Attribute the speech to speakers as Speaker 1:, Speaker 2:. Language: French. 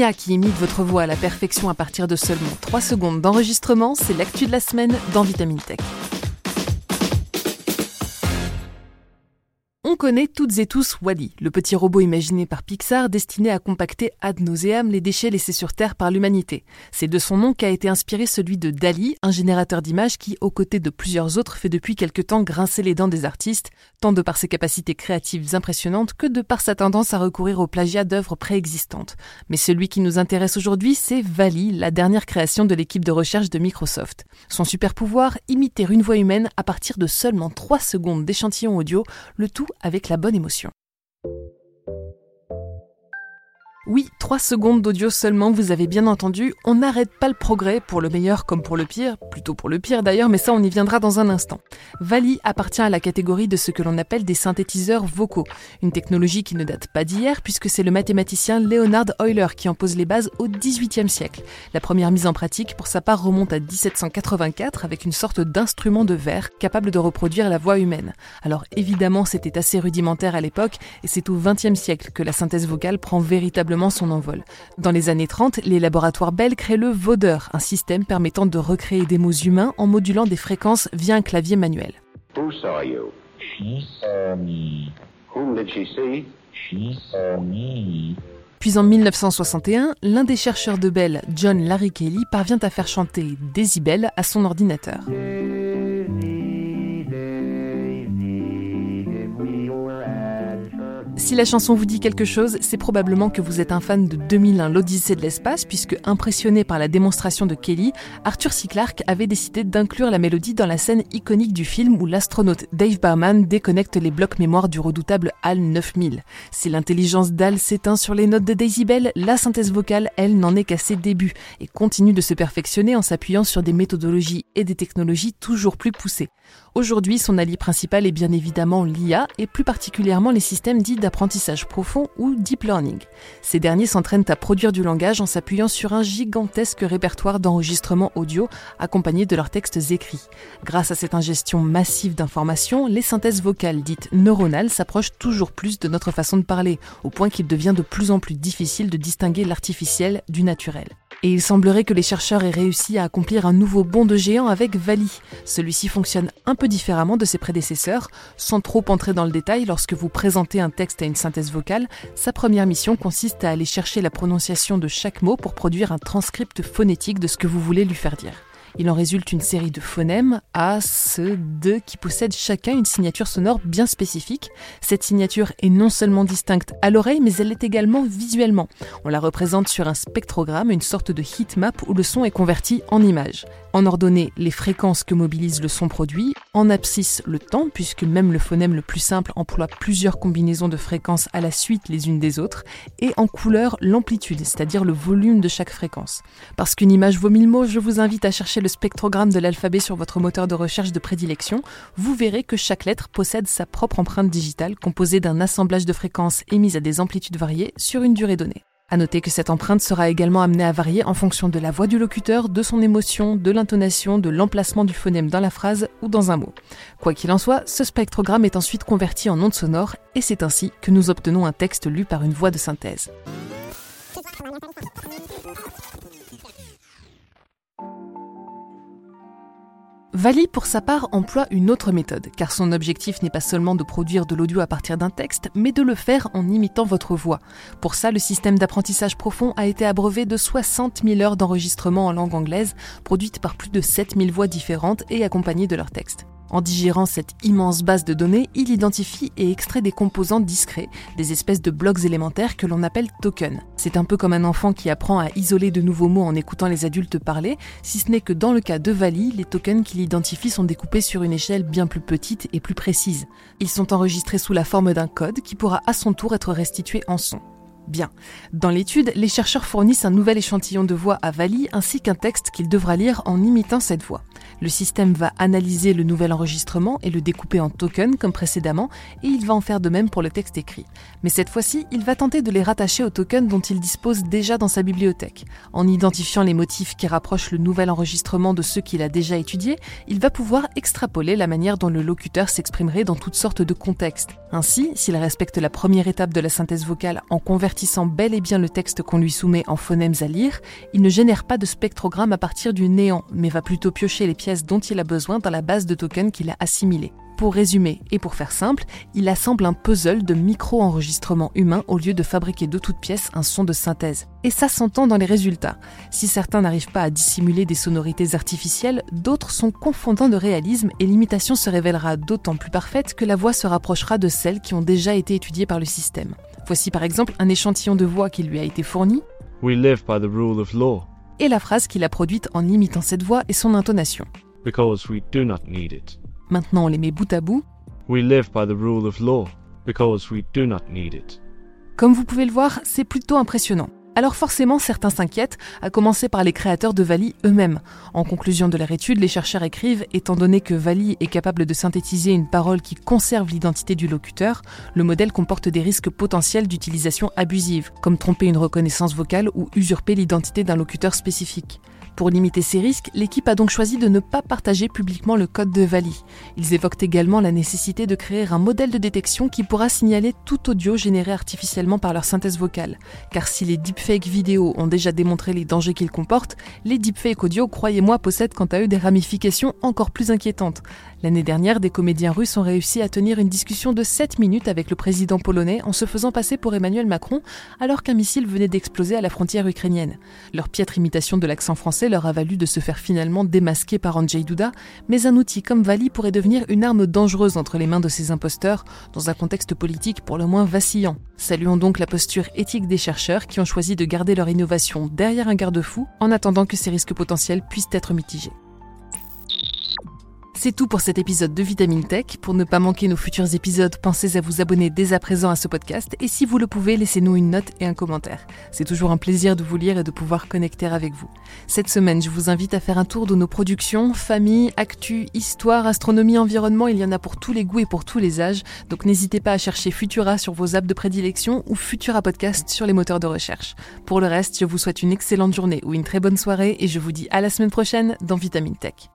Speaker 1: Qui imite votre voix à la perfection à partir de seulement 3 secondes d'enregistrement, c'est l'actu de la semaine dans Vitamine Tech. Connaît toutes et tous Wally, le petit robot imaginé par Pixar destiné à compacter ad nauseam les déchets laissés sur Terre par l'humanité. C'est de son nom qu'a été inspiré celui de Dali, un générateur d'images qui, aux côtés de plusieurs autres, fait depuis quelque temps grincer les dents des artistes, tant de par ses capacités créatives impressionnantes que de par sa tendance à recourir au plagiat d'œuvres préexistantes. Mais celui qui nous intéresse aujourd'hui, c'est Wally, la dernière création de l'équipe de recherche de Microsoft. Son super pouvoir, imiter une voix humaine à partir de seulement 3 secondes d'échantillon audio, le tout avec la bonne émotion. Oui, 3 secondes d'audio seulement, vous avez bien entendu, on n'arrête pas le progrès, pour le meilleur comme pour le pire, plutôt pour le pire d'ailleurs, mais ça on y viendra dans un instant. Vali appartient à la catégorie de ce que l'on appelle des synthétiseurs vocaux, une technologie qui ne date pas d'hier puisque c'est le mathématicien Leonard Euler qui en pose les bases au XVIIIe siècle. La première mise en pratique pour sa part remonte à 1784 avec une sorte d'instrument de verre capable de reproduire la voix humaine. Alors évidemment c'était assez rudimentaire à l'époque et c'est au XXe siècle que la synthèse vocale prend véritablement son envol. Dans les années 30, les laboratoires Bell créent le Voder, un système permettant de recréer des mots humains en modulant des fréquences via un clavier manuel. Puis en 1961, l'un des chercheurs de Bell, John Larry Kelly, parvient à faire chanter Decibel à son ordinateur. Si la chanson vous dit quelque chose, c'est probablement que vous êtes un fan de 2001, l'Odyssée de l'espace, puisque impressionné par la démonstration de Kelly, Arthur C. Clarke avait décidé d'inclure la mélodie dans la scène iconique du film où l'astronaute Dave Barman déconnecte les blocs mémoire du redoutable HAL 9000. Si l'intelligence d'Hal s'éteint sur les notes de Daisy Bell, la synthèse vocale, elle, n'en est qu'à ses débuts et continue de se perfectionner en s'appuyant sur des méthodologies et des technologies toujours plus poussées. Aujourd'hui, son allié principal est bien évidemment l'IA et plus particulièrement les systèmes dits d'apprentissage profond ou deep learning. Ces derniers s'entraînent à produire du langage en s'appuyant sur un gigantesque répertoire d'enregistrements audio accompagnés de leurs textes écrits. Grâce à cette ingestion massive d'informations, les synthèses vocales dites neuronales s'approchent toujours plus de notre façon de parler, au point qu'il devient de plus en plus difficile de distinguer l'artificiel du naturel. Et il semblerait que les chercheurs aient réussi à accomplir un nouveau bond de géant avec Vali. Celui-ci fonctionne un peu différemment de ses prédécesseurs. Sans trop entrer dans le détail, lorsque vous présentez un texte à une synthèse vocale, sa première mission consiste à aller chercher la prononciation de chaque mot pour produire un transcript phonétique de ce que vous voulez lui faire dire. Il en résulte une série de phonèmes A, C, D qui possèdent chacun une signature sonore bien spécifique. Cette signature est non seulement distincte à l'oreille, mais elle l'est également visuellement. On la représente sur un spectrogramme, une sorte de heatmap où le son est converti en image. En ordonnée, les fréquences que mobilise le son produit, en abscisse le temps, puisque même le phonème le plus simple emploie plusieurs combinaisons de fréquences à la suite les unes des autres, et en couleur l'amplitude, c'est-à-dire le volume de chaque fréquence. Parce qu'une image vaut mille mots, je vous invite à chercher le spectrogramme de l'alphabet sur votre moteur de recherche de prédilection, vous verrez que chaque lettre possède sa propre empreinte digitale composée d'un assemblage de fréquences émises à des amplitudes variées sur une durée donnée. À noter que cette empreinte sera également amenée à varier en fonction de la voix du locuteur, de son émotion, de l'intonation, de l'emplacement du phonème dans la phrase ou dans un mot. Quoi qu'il en soit, ce spectrogramme est ensuite converti en ondes sonores et c'est ainsi que nous obtenons un texte lu par une voix de synthèse. Vali, pour sa part, emploie une autre méthode, car son objectif n'est pas seulement de produire de l'audio à partir d'un texte, mais de le faire en imitant votre voix. Pour ça, le système d'apprentissage profond a été abreuvé de 60 000 heures d'enregistrement en langue anglaise, produites par plus de 7 000 voix différentes et accompagnées de leur texte. En digérant cette immense base de données, il identifie et extrait des composants discrets, des espèces de blocs élémentaires que l'on appelle tokens. C'est un peu comme un enfant qui apprend à isoler de nouveaux mots en écoutant les adultes parler, si ce n'est que dans le cas de Vali, les tokens qu'il identifie sont découpés sur une échelle bien plus petite et plus précise. Ils sont enregistrés sous la forme d'un code qui pourra à son tour être restitué en son. Dans l'étude, les chercheurs fournissent un nouvel échantillon de voix à Vali ainsi qu'un texte qu'il devra lire en imitant cette voix. Le système va analyser le nouvel enregistrement et le découper en tokens comme précédemment et il va en faire de même pour le texte écrit. Mais cette fois-ci, il va tenter de les rattacher aux tokens dont il dispose déjà dans sa bibliothèque. En identifiant les motifs qui rapprochent le nouvel enregistrement de ceux qu'il a déjà étudiés, il va pouvoir extrapoler la manière dont le locuteur s'exprimerait dans toutes sortes de contextes. Ainsi, s'il respecte la première étape de la synthèse vocale en convertissant convertissant bel et bien le texte qu'on lui soumet en phonèmes à lire, il ne génère pas de spectrogramme à partir du néant, mais va plutôt piocher les pièces dont il a besoin dans la base de tokens qu'il a assimilée. Pour résumer et pour faire simple, il assemble un puzzle de micro-enregistrements humains au lieu de fabriquer de toutes pièces un son de synthèse. Et ça s'entend dans les résultats. Si certains n'arrivent pas à dissimuler des sonorités artificielles, d'autres sont confondants de réalisme et l'imitation se révélera d'autant plus parfaite que la voix se rapprochera de celles qui ont déjà été étudiées par le système. Voici par exemple un échantillon de voix qui lui a été fourni.
Speaker 2: We live by the rule of law.
Speaker 1: Et la phrase qu'il a produite en imitant cette voix et son intonation.
Speaker 2: Because we do not need it.
Speaker 1: Maintenant, on les met bout à bout.
Speaker 2: We live by the rule of law. Because we do not need it.
Speaker 1: Comme vous pouvez le voir, c'est plutôt impressionnant. Alors forcément, certains s'inquiètent, à commencer par les créateurs de Vali eux-mêmes. En conclusion de leur étude, les chercheurs écrivent, étant donné que Vali est capable de synthétiser une parole qui conserve l'identité du locuteur, le modèle comporte des risques potentiels d'utilisation abusive, comme tromper une reconnaissance vocale ou usurper l'identité d'un locuteur spécifique. Pour limiter ces risques, l'équipe a donc choisi de ne pas partager publiquement le code de Vali. Ils évoquent également la nécessité de créer un modèle de détection qui pourra signaler tout audio généré artificiellement par leur synthèse vocale. Car si les deepfakes vidéo ont déjà démontré les dangers qu'ils comportent, les deepfakes audio, croyez-moi, possèdent quant à eux des ramifications encore plus inquiétantes. L'année dernière, des comédiens russes ont réussi à tenir une discussion de 7 minutes avec le président polonais en se faisant passer pour Emmanuel Macron alors qu'un missile venait d'exploser à la frontière ukrainienne. Leur piètre imitation de l'accent français leur a valu de se faire finalement démasquer par Andrzej Duda, mais un outil comme Vali pourrait devenir une arme dangereuse entre les mains de ces imposteurs dans un contexte politique pour le moins vacillant. Saluons donc la posture éthique des chercheurs qui ont choisi de garder leur innovation derrière un garde-fou en attendant que ces risques potentiels puissent être mitigés. C'est tout pour cet épisode de Vitamine Tech. Pour ne pas manquer nos futurs épisodes, pensez à vous abonner dès à présent à ce podcast et si vous le pouvez, laissez-nous une note et un commentaire. C'est toujours un plaisir de vous lire et de pouvoir connecter avec vous. Cette semaine, je vous invite à faire un tour de nos productions, famille, actu, histoire, astronomie, environnement, il y en a pour tous les goûts et pour tous les âges. Donc n'hésitez pas à chercher Futura sur vos apps de prédilection ou Futura Podcast sur les moteurs de recherche. Pour le reste, je vous souhaite une excellente journée ou une très bonne soirée et je vous dis à la semaine prochaine dans Vitamine Tech.